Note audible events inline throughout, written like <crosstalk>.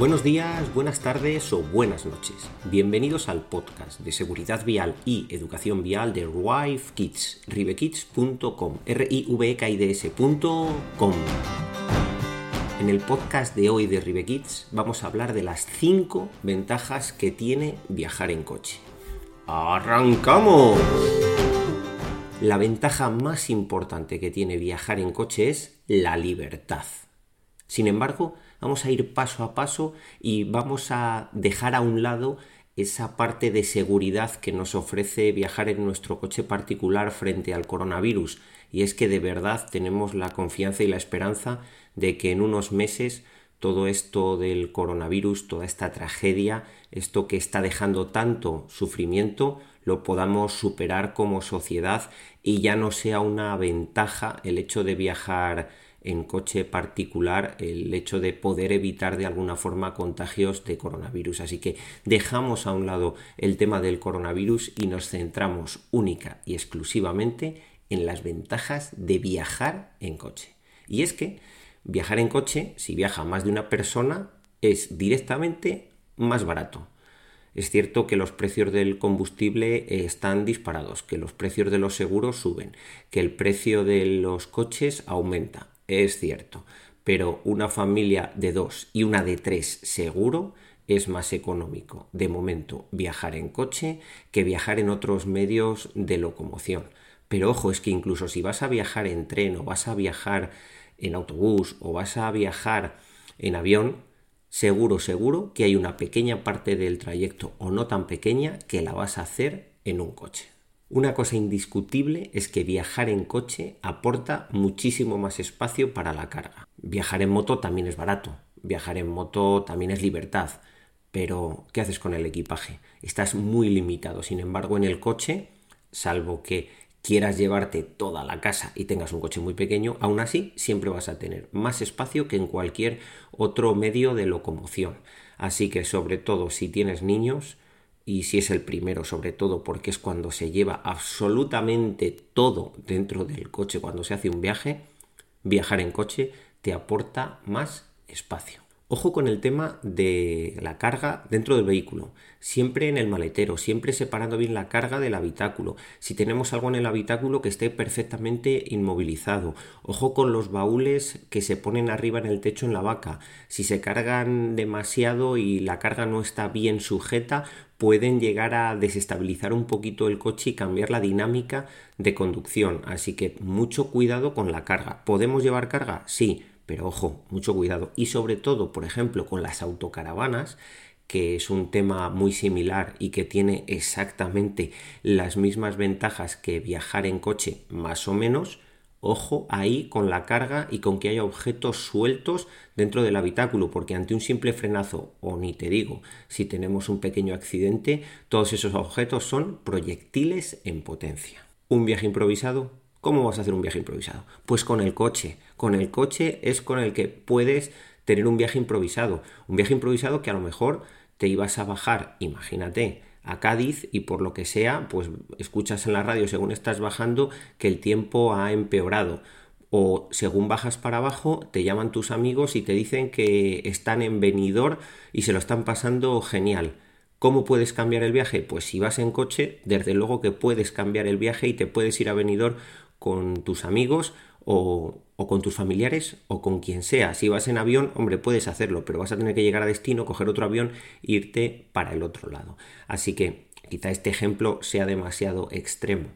Buenos días, buenas tardes o buenas noches. Bienvenidos al podcast de seguridad vial y educación vial de Rive Kids, rivekids.com, r i v k i d. En el podcast de hoy de Rive Kids vamos a hablar de las 5 ventajas que tiene viajar en coche. ¡Arrancamos! La ventaja más importante que tiene viajar en coche es la libertad. Sin embargo, vamos a ir paso a paso y vamos a dejar a un lado esa parte de seguridad que nos ofrece viajar en nuestro coche particular frente al coronavirus. Y es que de verdad tenemos la confianza y la esperanza de que en unos meses todo esto del coronavirus, toda esta tragedia, esto que está dejando tanto sufrimiento, lo podamos superar como sociedad y ya no sea una ventaja el hecho de viajar en coche particular el hecho de poder evitar de alguna forma contagios de coronavirus. Así que dejamos a un lado el tema del coronavirus y nos centramos única y exclusivamente en las ventajas de viajar en coche. Y es que viajar en coche, si viaja más de una persona, es directamente más barato. Es cierto que los precios del combustible están disparados, que los precios de los seguros suben, que el precio de los coches aumenta es cierto, pero una familia de dos y una de tres seguro es más económico de momento viajar en coche que viajar en otros medios de locomoción. Pero ojo, es que incluso si vas a viajar en tren o vas a viajar en autobús o vas a viajar en avión, seguro, seguro que hay una pequeña parte del trayecto o no tan pequeña que la vas a hacer en un coche. Una cosa indiscutible es que viajar en coche aporta muchísimo más espacio para la carga. Viajar en moto también es barato, viajar en moto también es libertad, pero ¿qué haces con el equipaje? Estás muy limitado. Sin embargo, en el coche, salvo que quieras llevarte toda la casa y tengas un coche muy pequeño, aún así siempre vas a tener más espacio que en cualquier otro medio de locomoción. Así que sobre todo si tienes niños, y si es el primero sobre todo porque es cuando se lleva absolutamente todo dentro del coche cuando se hace un viaje, viajar en coche te aporta más espacio. Ojo con el tema de la carga dentro del vehículo, siempre en el maletero, siempre separando bien la carga del habitáculo. Si tenemos algo en el habitáculo que esté perfectamente inmovilizado. Ojo con los baúles que se ponen arriba en el techo en la vaca. Si se cargan demasiado y la carga no está bien sujeta, pueden llegar a desestabilizar un poquito el coche y cambiar la dinámica de conducción. Así que mucho cuidado con la carga. ¿Podemos llevar carga? Sí pero ojo, mucho cuidado. Y sobre todo, por ejemplo, con las autocaravanas, que es un tema muy similar y que tiene exactamente las mismas ventajas que viajar en coche, más o menos, ojo ahí con la carga y con que haya objetos sueltos dentro del habitáculo, porque ante un simple frenazo, o ni te digo, si tenemos un pequeño accidente, todos esos objetos son proyectiles en potencia. Un viaje improvisado ¿Cómo vas a hacer un viaje improvisado? Pues con el coche. Con el coche es con el que puedes tener un viaje improvisado. Un viaje improvisado que a lo mejor te ibas a bajar, imagínate, a Cádiz y por lo que sea, pues escuchas en la radio según estás bajando que el tiempo ha empeorado. O según bajas para abajo, te llaman tus amigos y te dicen que están en venidor y se lo están pasando genial. ¿Cómo puedes cambiar el viaje? Pues si vas en coche, desde luego que puedes cambiar el viaje y te puedes ir a venidor con tus amigos o, con tus familiares o con quien sea. Si vas en avión, hombre, puedes hacerlo, pero vas a tener que llegar a destino, coger otro avión e irte para el otro lado. Así que quizá este ejemplo sea demasiado extremo,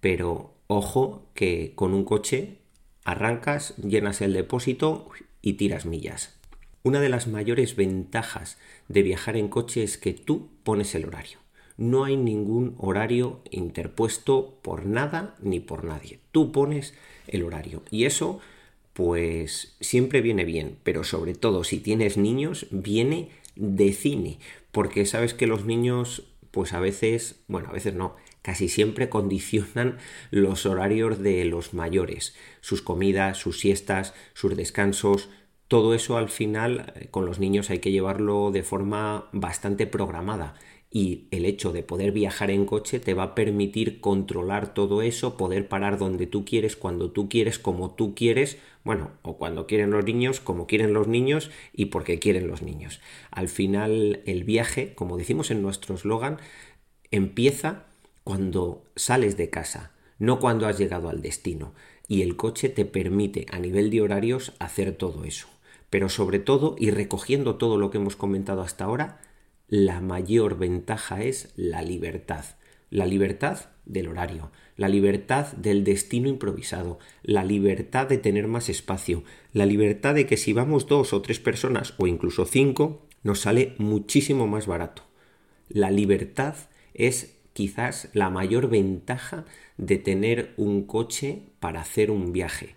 pero ojo que con un coche arrancas, llenas el depósito y tiras millas. Una de las mayores ventajas de viajar en coche es que tú pones el horario no hay ningún horario interpuesto por nada ni por nadie. Tú pones el horario y eso pues siempre viene bien, pero sobre todo si tienes niños, viene de cine, porque sabes que los niños, pues a veces, bueno, a veces no, casi siempre <laughs> condicionan los horarios de los mayores, sus comidas, sus siestas, sus descansos, todo eso al final eh, con los niños hay que llevarlo de forma bastante programada y el hecho de poder viajar en coche te va a permitir controlar todo eso, poder parar donde tú quieres, cuando tú quieres, como tú quieres, bueno, o cuando quieren los niños, como quieren los niños y porque quieren los niños. Al final el viaje, como decimos en nuestro eslogan, empieza cuando sales de casa, no cuando has llegado al destino. Y el coche te permite a nivel de horarios hacer todo eso. Pero sobre todo, y recogiendo todo lo que hemos comentado hasta ahora, la mayor ventaja es la libertad. La libertad del horario, la libertad del destino improvisado, la libertad de tener más espacio, la libertad de que si vamos dos o tres personas o incluso cinco, nos sale muchísimo más barato. La libertad es quizás la mayor ventaja de tener un coche para hacer un viaje.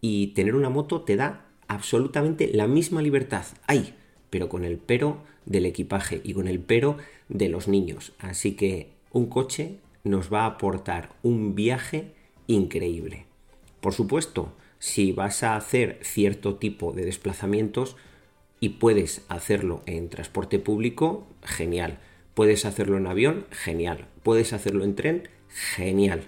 Y tener una moto te da absolutamente la misma libertad. ¡Ay! pero con el pero del equipaje y con el pero de los niños. Así que un coche nos va a aportar un viaje increíble. Por supuesto, si vas a hacer cierto tipo de desplazamientos y puedes hacerlo en transporte público, genial. Puedes hacerlo en avión, genial. Puedes hacerlo en tren, genial.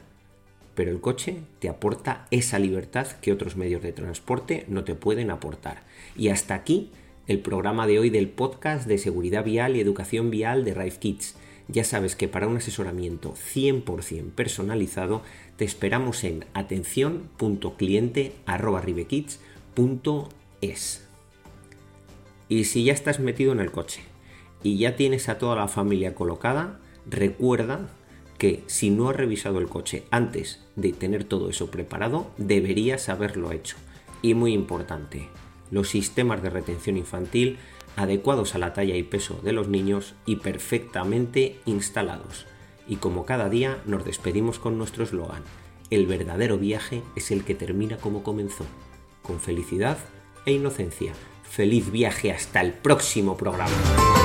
Pero el coche te aporta esa libertad que otros medios de transporte no te pueden aportar. Y hasta aquí el programa de hoy del podcast de seguridad vial y educación vial de Rive Kids. Ya sabes que para un asesoramiento 100% personalizado te esperamos en atención.cliente.ribekids.es. Y si ya estás metido en el coche y ya tienes a toda la familia colocada, recuerda que si no has revisado el coche antes de tener todo eso preparado, deberías haberlo hecho. Y muy importante, los sistemas de retención infantil adecuados a la talla y peso de los niños y perfectamente instalados. Y como cada día nos despedimos con nuestro eslogan, el verdadero viaje es el que termina como comenzó, con felicidad e inocencia. Feliz viaje hasta el próximo programa.